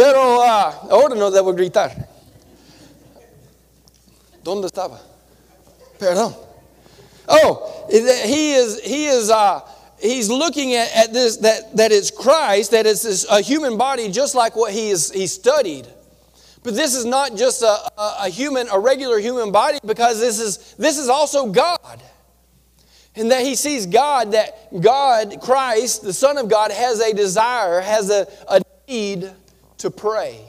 Pero ah, ahora no debo gritar. ¿Dónde estaba? Perdón. Oh, he is, he is, uh, he's looking at, at this, that, that it's Christ, that it's a human body just like what he, is, he studied. But this is not just a, a, a human, a regular human body, because this is, this is also God. And that he sees God, that God, Christ, the Son of God, has a desire, has a, a need to pray.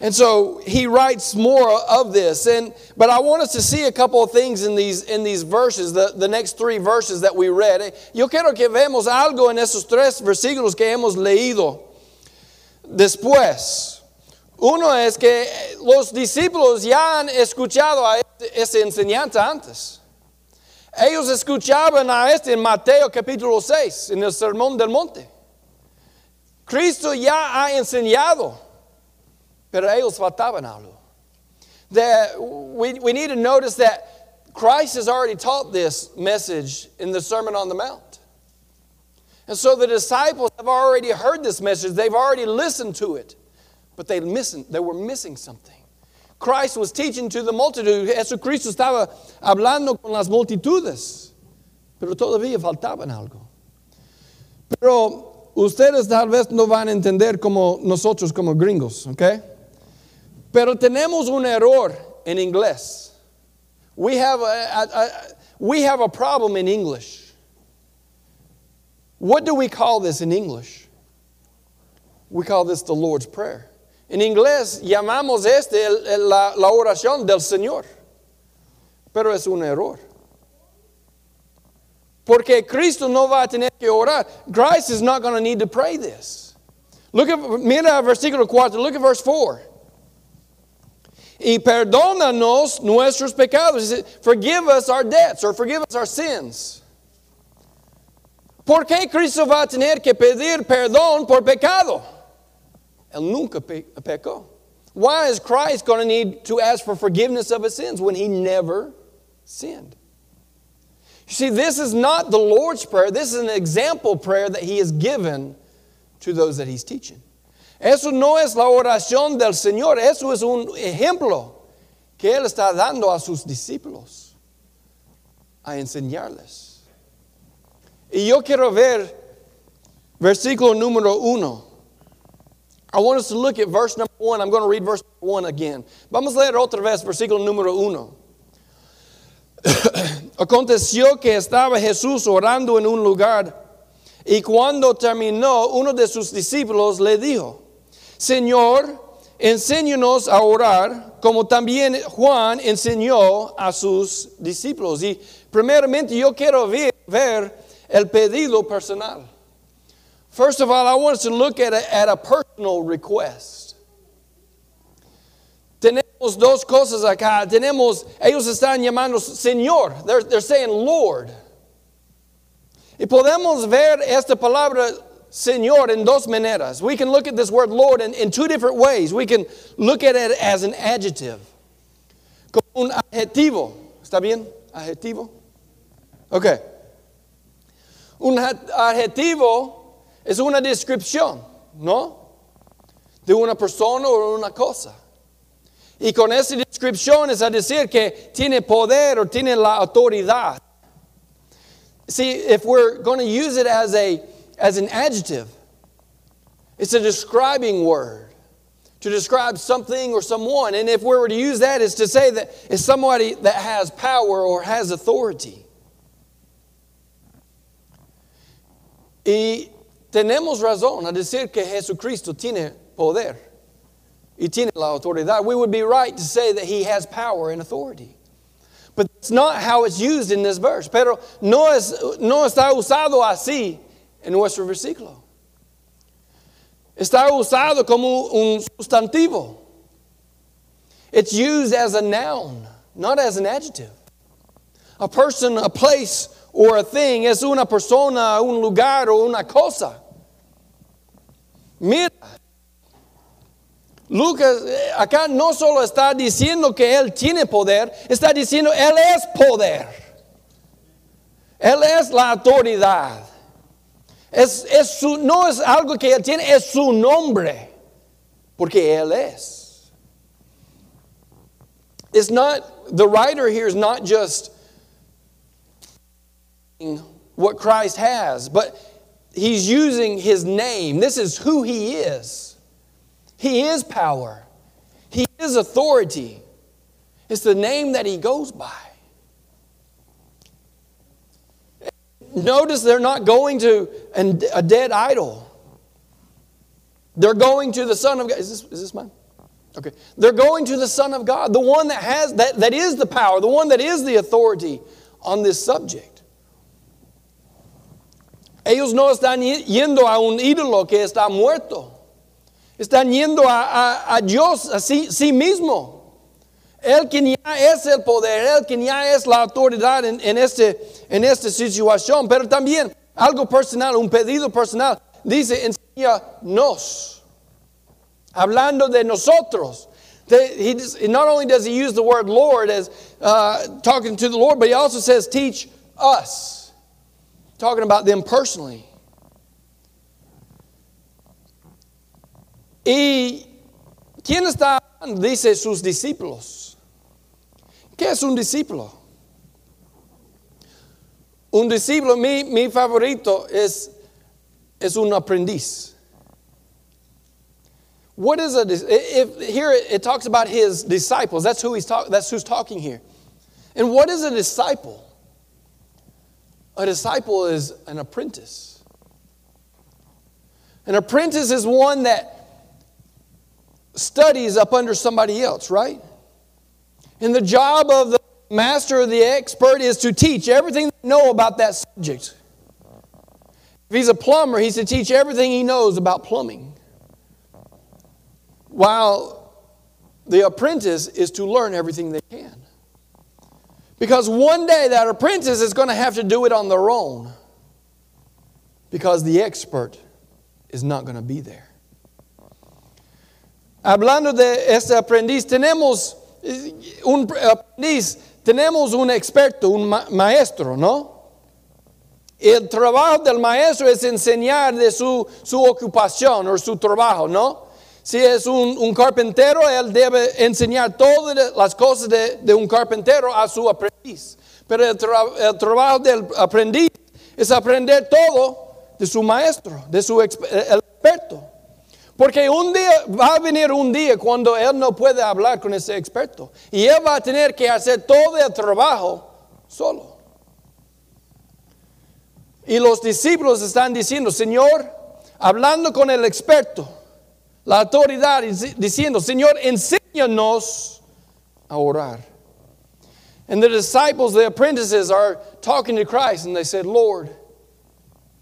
And so he writes more of this. And but I want us to see a couple of things in these, in these verses, the, the next three verses that we read. Yo quiero que vemos algo en esos tres versículos que hemos leído. Después, uno es que los discípulos ya han escuchado a esa enseñanza antes. Ellos escuchaban a este en Mateo capítulo 6, en el Sermón del Monte. Cristo ya ha enseñado, pero ellos faltaban algo. That we, we need to notice that Christ has already taught this message in the Sermon on the Mount. And so the disciples have already heard this message, they've already listened to it, but they, missing, they were missing something. Christ was teaching to the multitude. Jesucristo estaba hablando con las multitudes, pero todavía faltaban algo. Pero ustedes tal vez no van a entender como nosotros como gringos, ¿ok? Pero tenemos un error en inglés. We have a, a, a, we have a problem in English. What do we call this in English? We call this the Lord's Prayer. En inglés llamamos este la, la oración del Señor, pero es un error. Porque Cristo no va a tener que orar. Christ is not going to need to pray this. Look at, mira versículo 4, look at verse 4. Y perdónanos nuestros pecados. Forgive us our debts or forgive us our sins. ¿Por qué Cristo va a tener que pedir perdón por pecado? Él nunca pe pecó. Why is Christ going to need to ask for forgiveness of his sins when he never sinned? You see, this is not the Lord's Prayer. This is an example prayer that he has given to those that he's teaching. Eso no es la oración del Señor, eso es un ejemplo que Él está dando a sus discípulos a enseñarles. Y yo quiero ver versículo número uno. I want us to look at verse number one. I'm going to read verse one again. Vamos a leer otra vez versículo número uno. Aconteció que estaba Jesús orando en un lugar y cuando terminó, uno de sus discípulos le dijo, Señor, enséñanos a orar como también Juan enseñó a sus discípulos. Y primeramente yo quiero ver, el pedido personal. First of all, I want us to look at at a personal request. Dos cosas acá. Tenemos, ellos están llamando Señor. They're, they're saying Lord. Y podemos ver esta palabra Señor in dos maneras. We can look at this word Lord in, in two different ways. We can look at it as an adjective. Como un adjetivo. ¿Está bien? Adjetivo. Okay. Un adjetivo es una descripción, ¿no? De una persona o una cosa. Y con esa descripción es a decir que tiene poder o tiene la autoridad. See, if we're going to use it as, a, as an adjective, it's a describing word to describe something or someone. And if we were to use that, it's to say that it's somebody that has power or has authority. Y tenemos razón a decir que Jesucristo tiene poder y tiene la autoridad. We would be right to say that he has power and authority. But that's not how it's used in this verse. Pero no, es, no está usado así en nuestro versículo. Está usado como un sustantivo. It's used as a noun, not as an adjective. A person, a place, or a thing es una persona, un lugar o una cosa. Mira, Lucas eh, acá no solo está diciendo que Él tiene poder, está diciendo Él es poder. Él es la autoridad. Es, es su, no es algo que él tiene, es su nombre, porque él es. It's not, the writer here is not just what Christ has, but he's using his name. This is who he is. He is power, he is authority. It's the name that he goes by. Notice they're not going to a dead idol. They're going to the Son of God. Is this, is this mine? Okay. They're going to the Son of God, the one that has that, that is the power, the one that is the authority on this subject. Ellos no están yendo a un ídolo que está muerto. Están yendo a, a, a Dios, a sí, sí mismo. Él quien ya es el poder, Él quien ya es la autoridad en, en, este, en esta situación. Pero también algo personal, un pedido personal. Dice, enséñanos. Hablando de nosotros. He, not only does he use the word Lord as uh, talking to the Lord, but he also says, teach us. Talking about them personally. Y ¿quién está? Dice sus discípulos. ¿Qué es un discípulo? Un discípulo, mi, mi favorito es, es un aprendiz. What is a if here it talks about his disciples. That's who he's talk, that's who's talking here. And what is a disciple? A disciple is an apprentice. An apprentice is one that studies up under somebody else, right? And the job of the master or the expert is to teach everything they know about that subject. If he's a plumber, he's to teach everything he knows about plumbing. While the apprentice is to learn everything they can. Because one day that apprentice is going to have to do it on their own. Because the expert is not going to be there. Hablando de este aprendiz, tenemos un aprendiz, tenemos un experto, un maestro, ¿no? El trabajo del maestro es enseñar de su, su ocupación o su trabajo, ¿no? Si es un, carpintero, él debe enseñar todas las cosas de, de un carpintero a su aprendiz. Pero el, el, trabajo del aprendiz es aprender todo de su maestro, de su experto. Porque un día va a venir un día cuando él no puede hablar con ese experto. Y él va a tener que hacer todo el trabajo solo. Y los discípulos están diciendo, Señor, hablando con el experto, la autoridad, diciendo, Señor, enséñanos a orar. And the disciples, the apprentices, are talking to Christ and they said, Lord,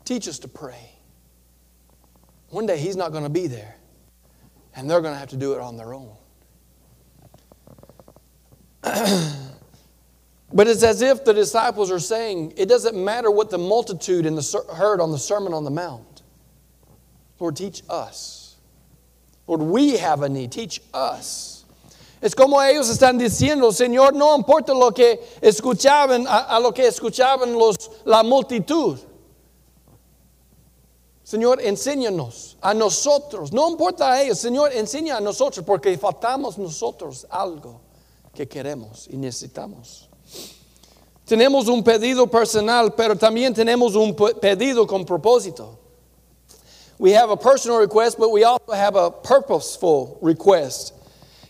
teach us to pray. One day he's not going to be there, and they're going to have to do it on their own. but it's as if the disciples are saying, it doesn't matter what the multitude in the, heard on the Sermon on the Mount. Lord, teach us. Lord, we have a need. Teach us. Es como ellos están diciendo, Señor, no importa lo que escuchaban, a, a lo que escuchaban los, la multitud. Señor, enséñanos a nosotros. No importa a ellos, Señor, enseña a nosotros porque faltamos nosotros algo que queremos y necesitamos. Tenemos un pedido personal, pero también tenemos un pedido con propósito. We have a personal request, but we also have a purposeful request.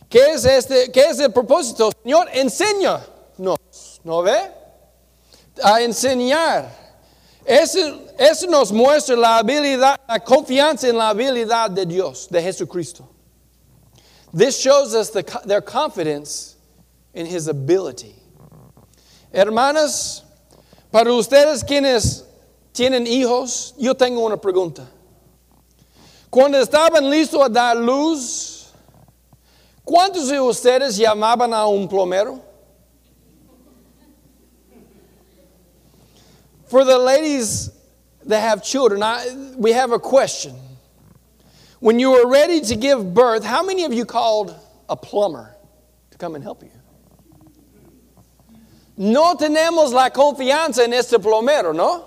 ¿Qué es, este, qué es el propósito? Señor, enséñanos, ¿no ve? A enseñar. Eso, eso nos muestra la habilidad, la confianza en la habilidad de Dios, de Jesucristo. This shows us the, their confidence in His ability. Hermanas, para ustedes quienes tienen hijos, yo tengo una pregunta. Cuando estaban listos a dar luz, ¿cuántos de ustedes llamaban a un plomero? For the ladies that have children, I, we have a question. When you were ready to give birth, how many of you called a plumber to come and help you? No tenemos la confianza en este plomero, ¿no?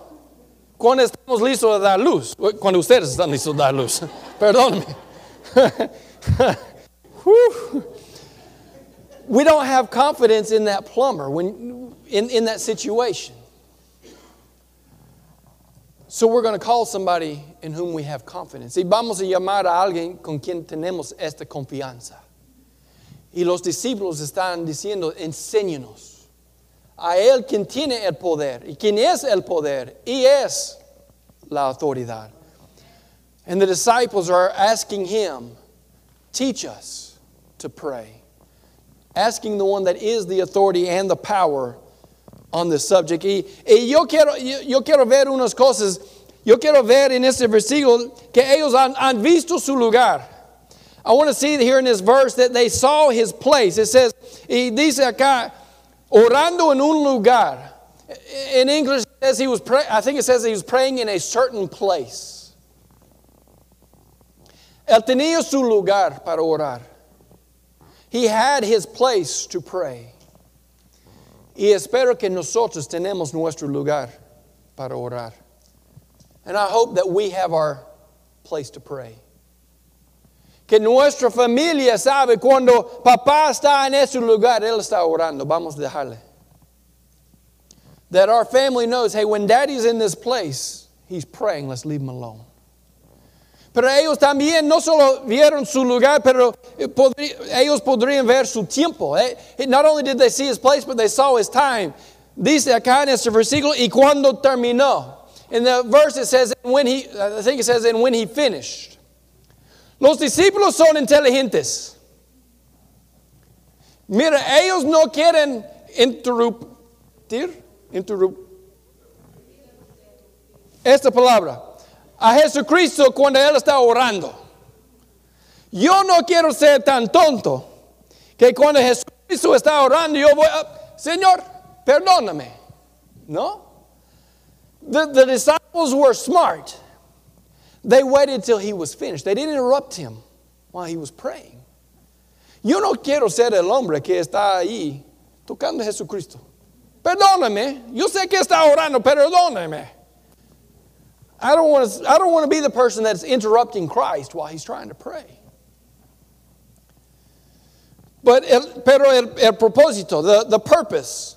cuando estamos listos a dar luz, cuando ustedes están listos a dar luz, perdóname. we don't have confidence in that plumber when, in, in that situation. So we're going to call somebody in whom we have confidence. Y vamos a llamar a alguien con quien tenemos esta confianza. Y los discípulos están diciendo, enséñenos a Él quien tiene el poder y quien es el poder y es la autoridad. And the disciples are asking Him, teach us to pray. Asking the one that is the authority and the power on this subject. Y, y yo, quiero, yo, yo, quiero ver unas cosas, yo quiero ver en este versículo que ellos han, han visto su lugar. I want to see here in this verse that they saw his place. It says, y dice acá, orando en un lugar. In English, it says he was pray, I think it says he was praying in a certain place. Él tenía su lugar para orar. He had his place to pray. Y espero que nosotros tenemos nuestro lugar para orar. And I hope that we have our place to pray. Que nuestra familia sabe cuando papá está en ese lugar, él está orando. Vamos a dejarle. That our family knows, hey, when daddy's in this place, he's praying, let's leave him alone. Pero ellos también no solo vieron su lugar, pero eh, ellos podrían ver su tiempo. Eh? Not only did they see his place, but they saw his time. Dice acá en este versículo, y cuando terminó. In the verse it says, when he, I think it says, and when he finished. Los discípulos son inteligentes. Mira, ellos no quieren interrumpir, interrumpir. Esta palabra a Jesucristo cuando Él está orando. Yo no quiero ser tan tonto que cuando Jesucristo está orando yo voy a, Señor, perdóname. No? The, the disciples were smart. They waited till he was finished. They didn't interrupt him while he was praying. Yo no quiero ser el hombre que está ahí tocando a Jesucristo. Perdóname. Yo sé que está orando, perdóname. I don't want to, I don't want to be the person that's interrupting Christ while he's trying to pray. But el, pero el, el propósito, the, the purpose,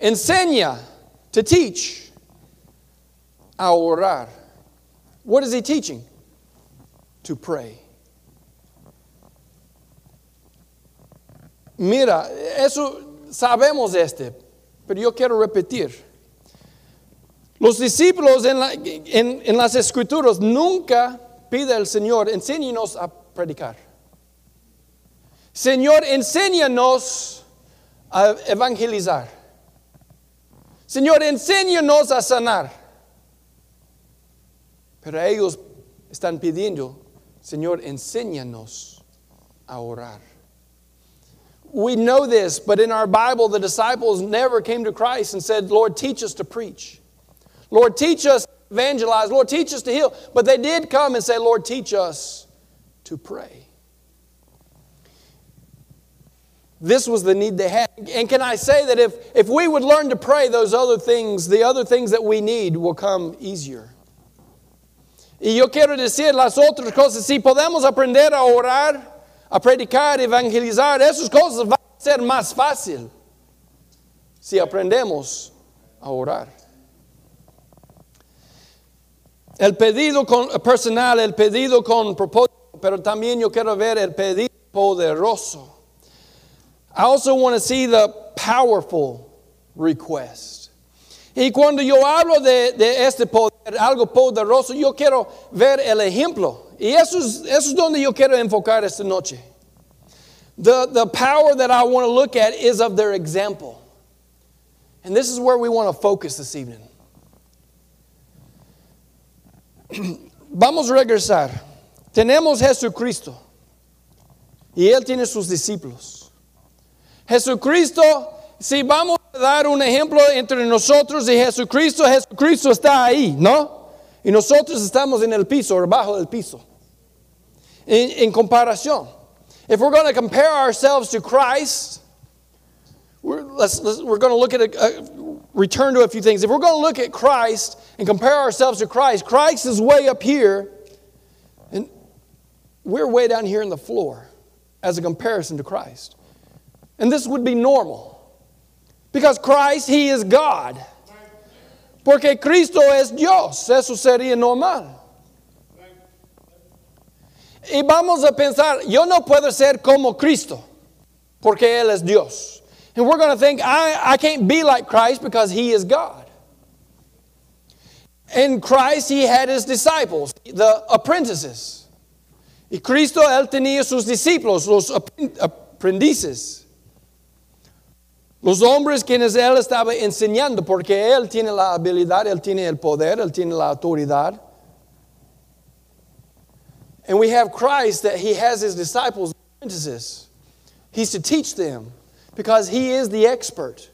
enseña to teach a orar. What is he teaching? To pray. Mira, eso sabemos este, pero yo quiero repetir. Los discípulos en, la, en, en las escrituras nunca pide al Señor, enséñanos a predicar. Señor, enséñanos a evangelizar. Señor, enséñanos a sanar. Pero ellos están pidiendo, Señor, enséñanos a orar. We know this, but in our Bible, the disciples never came to Christ and said, Lord, teach us to preach. Lord, teach us evangelize. Lord, teach us to heal. But they did come and say, Lord, teach us to pray. This was the need they had. And can I say that if, if we would learn to pray, those other things, the other things that we need will come easier. Y yo quiero decir las otras cosas, si podemos aprender a orar, a predicar, evangelizar, esas cosas van a ser más fácil si aprendemos a orar. El pedido con, personal, el pedido con propósito, pero también yo quiero ver el pedido poderoso. I also want to see the powerful request. Y cuando yo hablo de, de, este poder, algo poderoso, yo quiero ver el ejemplo. Y eso es, eso es donde yo quiero enfocar esta noche. The, the power that I want to look at is of their example. And this is where we want to focus this evening. Vamos a regresar. Tenemos Jesucristo y Él tiene sus discípulos. Jesucristo, si vamos a dar un ejemplo entre nosotros y Jesucristo, Jesucristo está ahí, ¿no? Y nosotros estamos en el piso, debajo del piso. En, comparación. If we're going to compare ourselves to Christ, we're going to look at a, return to a few things. If we're going to look at Christ and compare ourselves to Christ, Christ is way up here, and we're way down here in the floor as a comparison to Christ. And this would be normal. Because Christ, He is God. Porque Cristo es Dios. Eso sería normal. Y vamos a pensar, yo no puedo ser como Cristo, porque Él es Dios. And we're going to think, I, I can't be like Christ because He is God. In Christ, He had His disciples, the apprentices. Y Cristo, Él tenía sus discípulos, los aprendices. Los hombres quienes Él estaba enseñando, porque Él tiene la habilidad, Él tiene el poder, Él tiene la autoridad. And we have Christ that He has His disciples, apprentices. He's to teach them because He is the expert.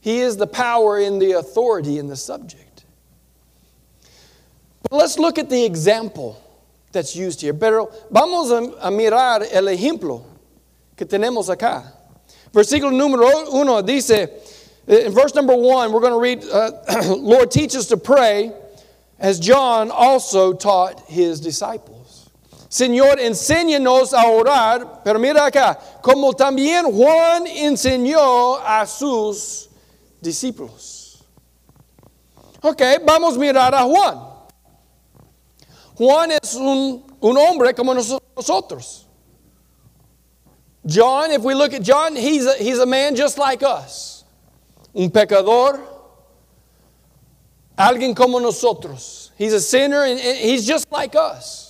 He is the power in the authority in the subject. But let's look at the example that's used here. Pero vamos a, mirar el ejemplo que tenemos acá. Versículo número uno dice, in verse number one, we're going to read, uh, Lord, teach us to pray as John also taught his disciples. Señor, enséñanos a orar, pero mira acá, como también Juan enseñó a sus discípulos. Ok, vamos a mirar a Juan. Juan es un, un hombre como nosotros. John, if we look at John, he's a, he's a man just like us. Un pecador, alguien como nosotros. He's a sinner and, and he's just like us.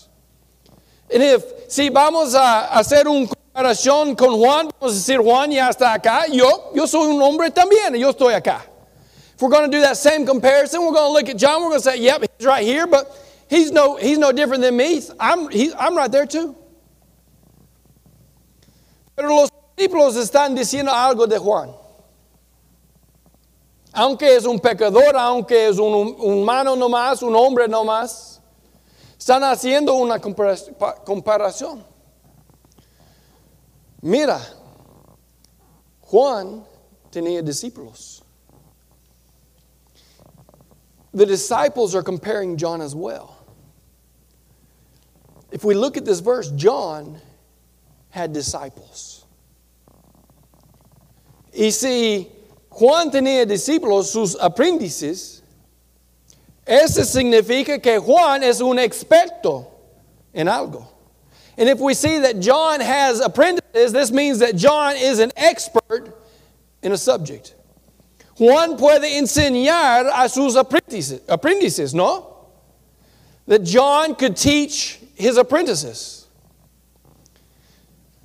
If, si vamos a hacer una comparación con Juan, vamos a decir, Juan ya está acá, yo, yo soy un hombre también, yo estoy acá. If we're going to do that same comparison, we're going to look at John, we're going to say, yep, he's right here, but he's no, he's no different than me. I'm, he, I'm right there too. Pero los discípulos están diciendo algo de Juan. Aunque es un pecador, aunque es un humano nomás, un hombre nomás, están haciendo una comparación. Mira, Juan tenía discípulos. The disciples are comparing John as well. If we look at this verse, John had disciples. Y si Juan tenía discípulos, sus aprendices, eso significa que Juan es un experto en algo. And if we see that John has apprentices, this means that John is an expert in a subject. Juan puede enseñar a sus aprendices, aprendices ¿no? That John could teach his apprentices.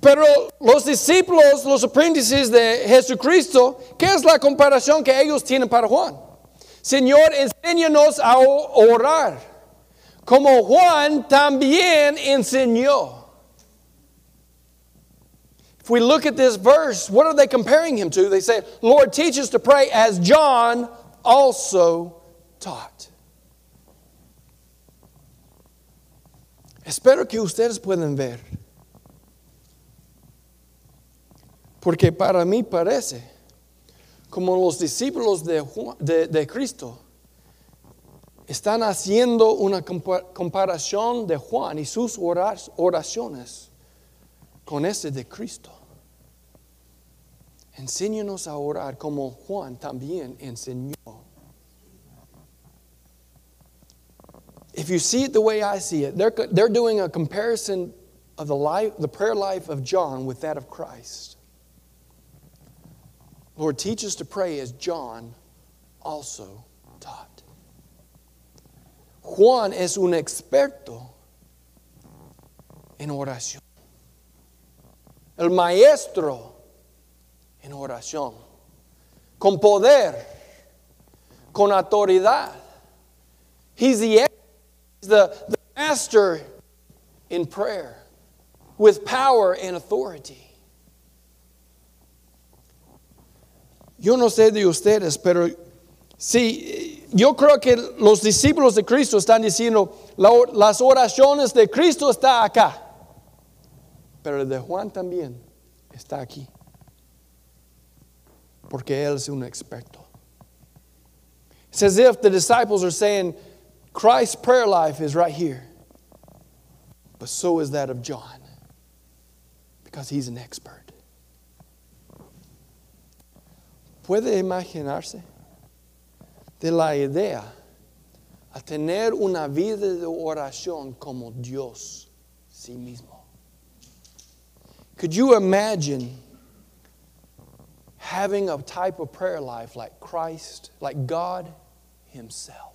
Pero los discípulos, los aprendices de Jesucristo, ¿qué es la comparación que ellos tienen para Juan? Señor, enséñanos a orar, como Juan también enseñó. If we look at this verse, what are they comparing him to? They say, Lord, teach us to pray as John also taught. Espero que ustedes puedan ver Porque para mí parece como los discípulos de, de, de Cristo están haciendo una comparación de Juan y sus oraciones con ese de Cristo. Enséñanos a orar como Juan también enseñó. If you see it the way I see it, they're, they're doing a comparison of the, life, the prayer life of John with that of Christ. Lord, teach us to pray as John also taught. Juan es un experto en oración. El maestro en oración. Con poder, con autoridad. He's the, the, the master in prayer with power and authority. Yo no sé de ustedes, pero sí, yo creo que los discípulos de Cristo están diciendo, las oraciones de Cristo está acá, pero el de Juan también está aquí, porque él es un experto. It's as if the disciples are saying, Christ's prayer life is right here. But so is that of John, because he's an expert. ¿Puede imaginarse de la idea a tener una vida de oración como Dios sí mismo? Could you imagine having a type of prayer life like Christ, like God Himself?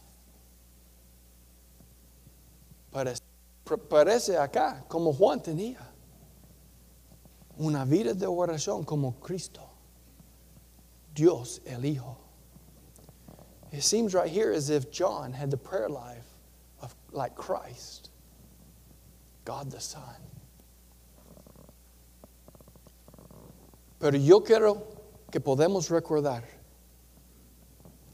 Parece, acá como Juan tenía una vida de oración como Cristo. Dios el Hijo. It seems right here as if John had the prayer life of like Christ, God the Son. Pero yo quiero que podamos recordar,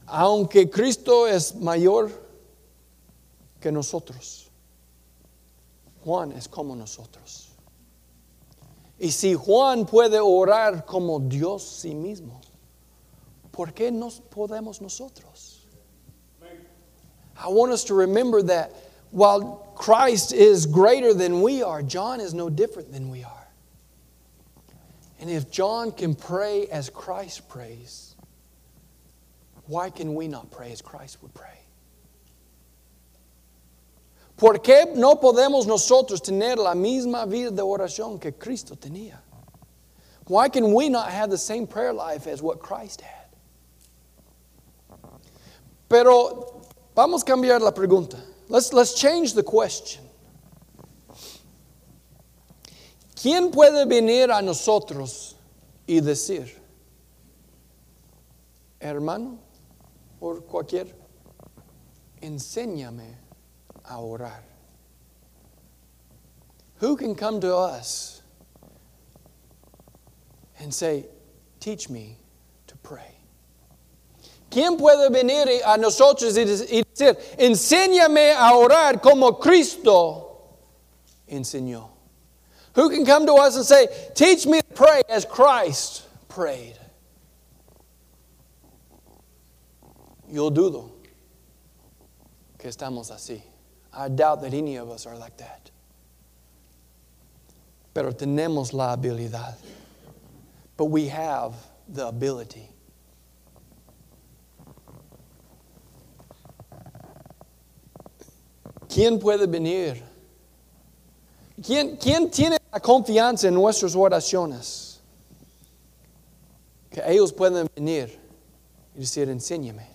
aunque Cristo es mayor que nosotros, Juan es como nosotros. Y si Juan puede orar como Dios sí mismo, ¿por qué no podemos nosotros? I want us to remember that while Christ is greater than we are, John is no different than we are. And if John can pray as Christ prays, why can we not pray as Christ would pray? ¿Por qué no podemos nosotros tener la misma vida de oración que Cristo tenía? Why can we not have the same prayer life as what Christ had? Pero vamos a cambiar la pregunta. Let's, let's change the question. ¿Quién puede venir a nosotros y decir, hermano, o cualquier, enséñame a orar? Who can come to us and say, teach me? ¿Quién puede venir a nosotros y decir, enséñame a orar como Cristo enseñó? Who can come to us and say, teach me to pray as Christ prayed? Yo dudo que estamos así. I doubt that any of us are like that. Pero tenemos la habilidad. But we have the ability. ¿Quién puede venir? ¿Quién, ¿Quién, tiene la confianza en nuestras oraciones? Que ellos pueden venir y decir, enséñame.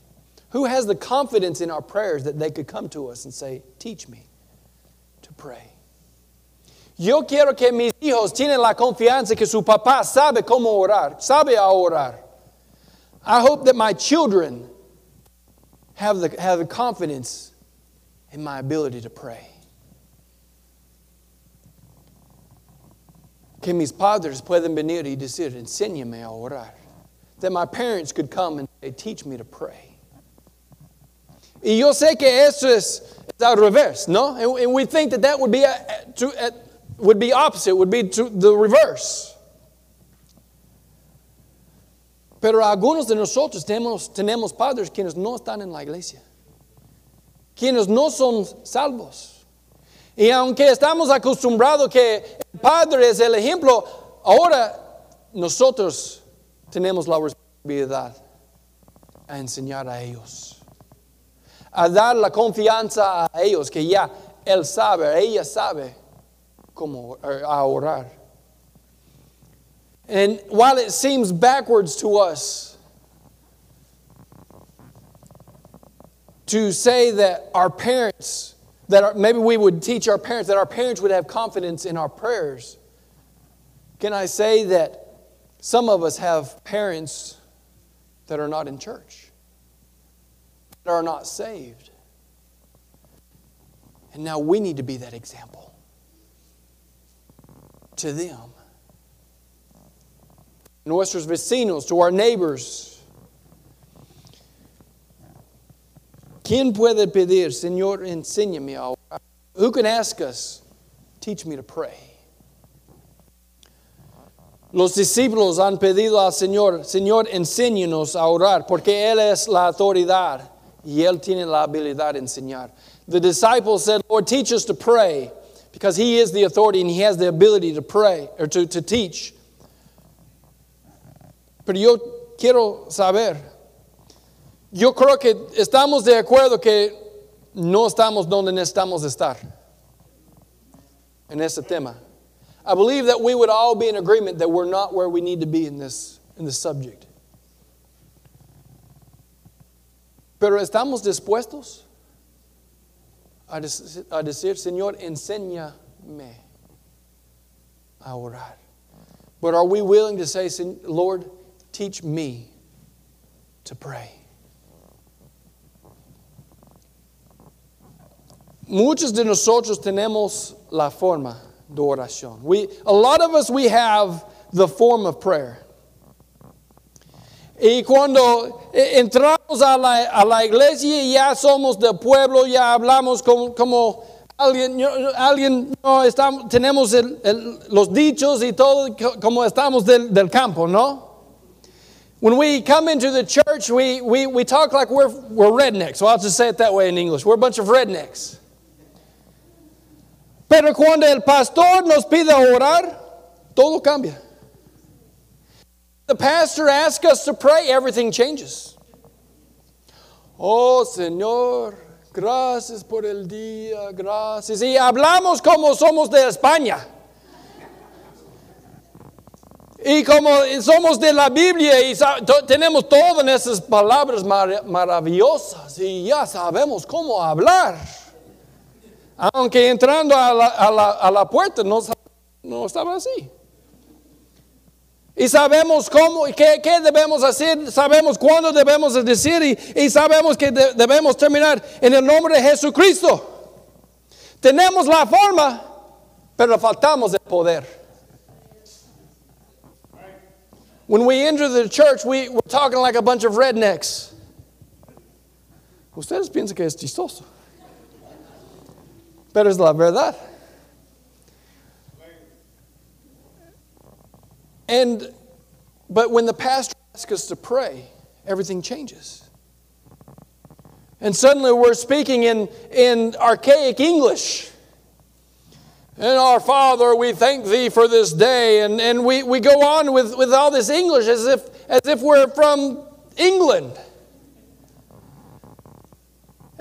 Who has the confidence in our prayers that they could come to us and say, teach me to pray? Yo quiero que mis hijos tienen la confianza que su papá sabe cómo orar, sabe a orar. I hope that my children have the, have the confidence in my ability to pray. Que mis padres pueden venir y decir, enséñame a orar. That my parents could come and say, teach me to pray. Y yo sé que eso es, es al revés, ¿no? And, and, we think that that would be, a, to, a, would be opposite, would be to the reverse. Pero algunos de nosotros tenemos, tenemos padres quienes no están en la iglesia quienes no son salvos. Y aunque estamos acostumbrados que el Padre es el ejemplo, ahora nosotros tenemos la responsabilidad a enseñar a ellos, a dar la confianza a ellos que ya Él sabe, ella sabe cómo a orar. And while it seems backwards to us, to say that our parents, that our, maybe we would teach our parents, that our parents would have confidence in our prayers. Can I say that some of us have parents that are not in church, that are not saved? And now we need to be that example to them. Nuestros vecinos, to our neighbors, ¿Quién puede pedir, Señor, enséñame a orar? Who can ask us, teach me to pray? Los discípulos han pedido al Señor, Señor, enséñanos a orar, porque Él es la autoridad y Él tiene la habilidad de enseñar. The disciples said, Lord, teach us to pray because He is the authority and He has the ability to pray or to, to teach. Pero yo quiero saber, yo creo que estamos de acuerdo que no estamos donde necesitamos estar en este tema. I believe that we would all be in agreement that we're not where we need to be in this, in this subject. Pero estamos dispuestos a, a decir, Señor, enséñame a orar. But are we willing to say, Lord, teach me to pray? Muchos de nosotros tenemos la forma de oración. We, a lot of us, we have the form of prayer. Y cuando entramos a la, a la iglesia ya somos del pueblo, ya hablamos como, como alguien, alguien no, estamos, tenemos el, el, los dichos y todo como estamos del, del campo, ¿no? When we come into the church, we, we, we talk like we're, we're rednecks. Well, I'll just say it that way in English. We're a bunch of rednecks. Pero cuando el pastor nos pide orar, todo cambia. The pastor asks us to pray, everything changes. Oh Señor, gracias por el día, gracias. Y hablamos como somos de España. Y como somos de la Biblia y tenemos todas esas palabras mar maravillosas y ya sabemos cómo hablar. Aunque entrando a la, a la, a la puerta no, no, estaba así. Y sabemos cómo y qué, qué, debemos hacer, sabemos cuándo debemos decir y, y sabemos que de, debemos terminar en el nombre de Jesucristo. Tenemos la forma, pero faltamos el poder. When we enter the church, we, we're talking like a bunch of rednecks. Ustedes piensan que es chistoso. Pero es la verdad. And but when the pastor asks us to pray, everything changes. And suddenly we're speaking in, in archaic English. And our Father, we thank thee for this day. And, and we, we go on with, with all this English as if, as if we're from England.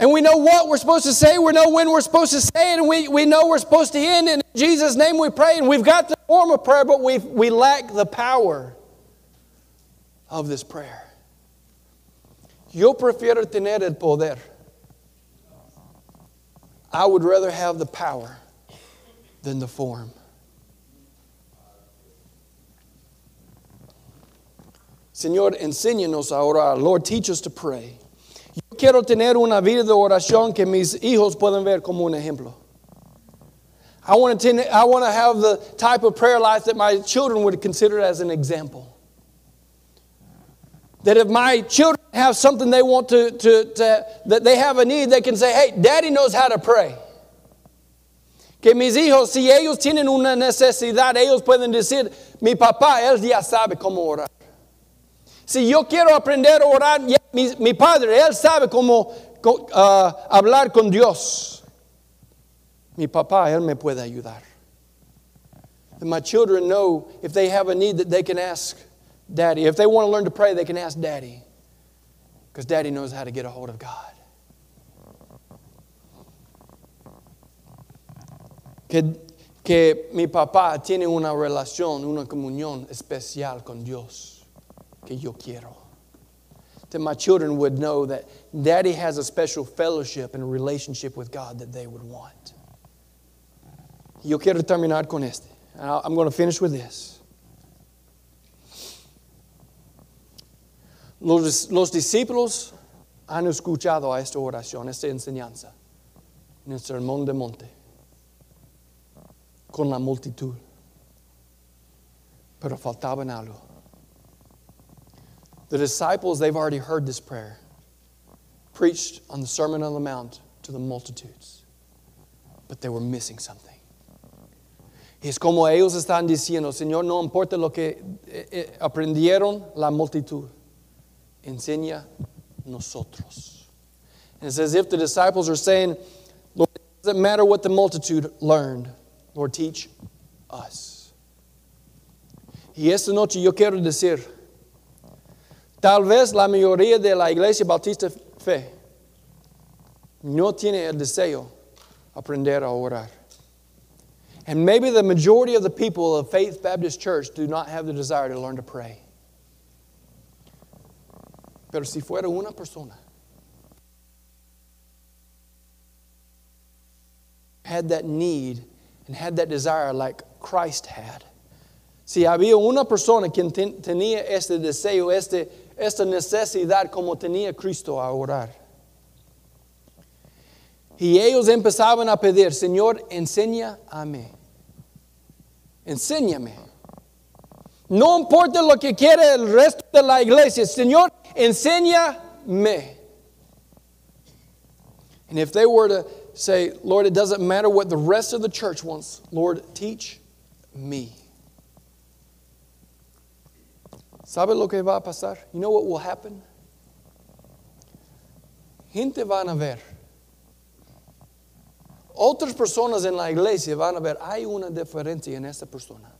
And we know what we're supposed to say, we know when we're supposed to say it, and we, we know we're supposed to end. In Jesus' name we pray, and we've got the form of prayer, but we we lack the power of this prayer. Yo prefiero tener el poder. I would rather have the power than the form. Señor, enséñanos a orar. Lord, teach us to pray. Quiero tener una vida de oración que mis hijos puedan ver como un ejemplo. I want, to, I want to have the type of prayer life that my children would consider as an example. That if my children have something they want to, to, to, that they have a need, they can say, hey, daddy knows how to pray. Que mis hijos, si ellos tienen una necesidad, ellos pueden decir, mi papá, él ya sabe cómo orar. Si yo quiero aprender a orar, mi, padre, él sabe cómo uh, hablar con Dios. Mi papá, él me puede ayudar. And my children know if they have a need that they can ask daddy. If they want to learn to pray, they can ask daddy. Because daddy knows how to get a hold of God. Que mi papá tiene una relación, una comunión especial con Dios. Que yo quiero. That my children would know that daddy has a special fellowship and relationship with God that they would want. Yo quiero terminar con este. I'm going to finish with this. Los, los discípulos han escuchado a esta oración, esta enseñanza, en el sermón de monte, con la multitud. Pero faltaban algo. The disciples, they've already heard this prayer, preached on the Sermon on the Mount to the multitudes, but they were missing something. Es como ellos están diciendo, Señor, no importa lo que eh, eh, aprendieron la multitud, enseña nosotros. And it's as if the disciples are saying, Lord, it doesn't matter what the multitude learned. Lord, teach us. Y esta noche yo quiero decir, tal vez la mayoría de la iglesia bautista fe no tiene el deseo aprender a orar. And maybe the majority of the people of Faith Baptist Church do not have the desire to learn to pray. Pero si fuera una persona had that need and had that desire like Christ had. Si había una persona que tenía este deseo, este, esta necesidad como tenía Cristo a orar. Y ellos empezaban a pedir, Señor, enseña a mí. Enséñame. No importa lo que quiere el resto de la iglesia, Señor, enséñame. And if they were to say, Lord, it doesn't matter what the rest of the church wants, Lord, teach me. ¿Sabe lo que va a pasar? You know what will happen? Gente van a ver. Otras personas en la iglesia van a ver, hay una diferencia en esta persona.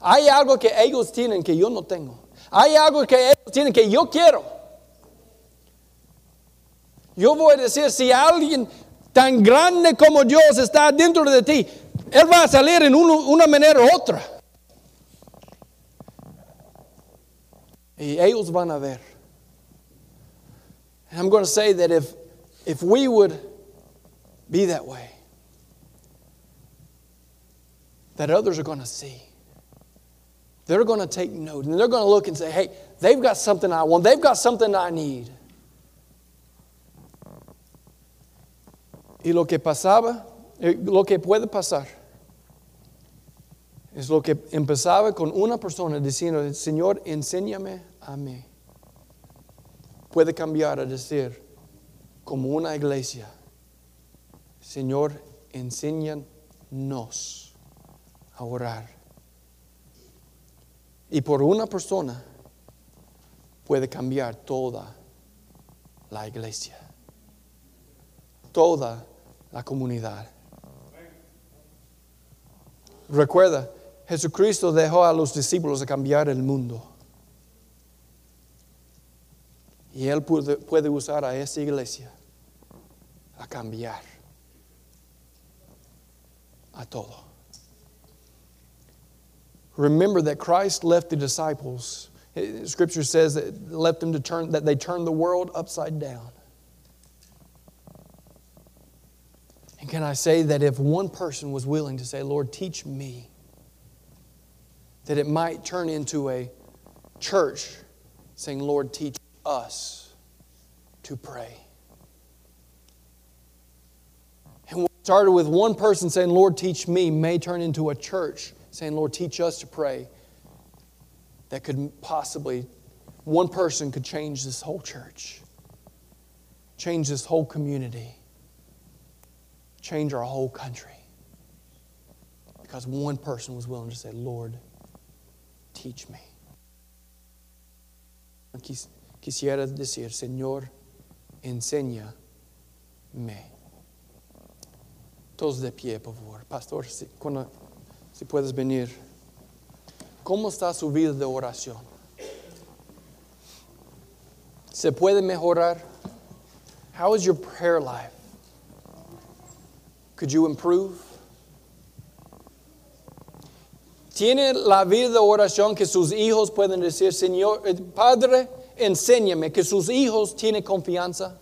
Hay algo que ellos tienen que yo no tengo. Hay algo que ellos tienen que yo quiero. Yo voy a decir, si alguien tan grande como Dios está dentro de ti, Él va a salir en una manera u otra. Y ellos van a ver. And I'm going to say that if, if we would be that way, that others are going to see. They're going to take note and they're going to look and say, hey, they've got something I want, they've got something I need. Y lo que pasaba, eh, lo que puede pasar, es lo que empezaba con una persona diciendo, Señor, enséñame a mí. Puede cambiar a decir, como una iglesia, Señor, enséñanos a orar. Y por una persona puede cambiar toda la iglesia, toda la comunidad. Recuerda, Jesucristo dejó a los discípulos a cambiar el mundo. Y Él puede, puede usar a esa iglesia a cambiar a todo. Remember that Christ left the disciples. Scripture says that left them to turn that they turned the world upside down. And can I say that if one person was willing to say, Lord, teach me, that it might turn into a church saying, Lord, teach us to pray. And what started with one person saying, Lord, teach me, may turn into a church saying, Lord, teach us to pray. That could possibly, one person could change this whole church, change this whole community, change our whole country. Because one person was willing to say, Lord, teach me. Quisiera decir, Señor, enséñame. Todos de pie, por favor. Pastor, si, cuando, si puedes venir. ¿Cómo está su vida de oración? ¿Se puede mejorar? How is your prayer life? Could you improve? ¿Tiene la vida de oración que sus hijos pueden decir, Señor, Padre, enséñame que sus hijos tienen confianza?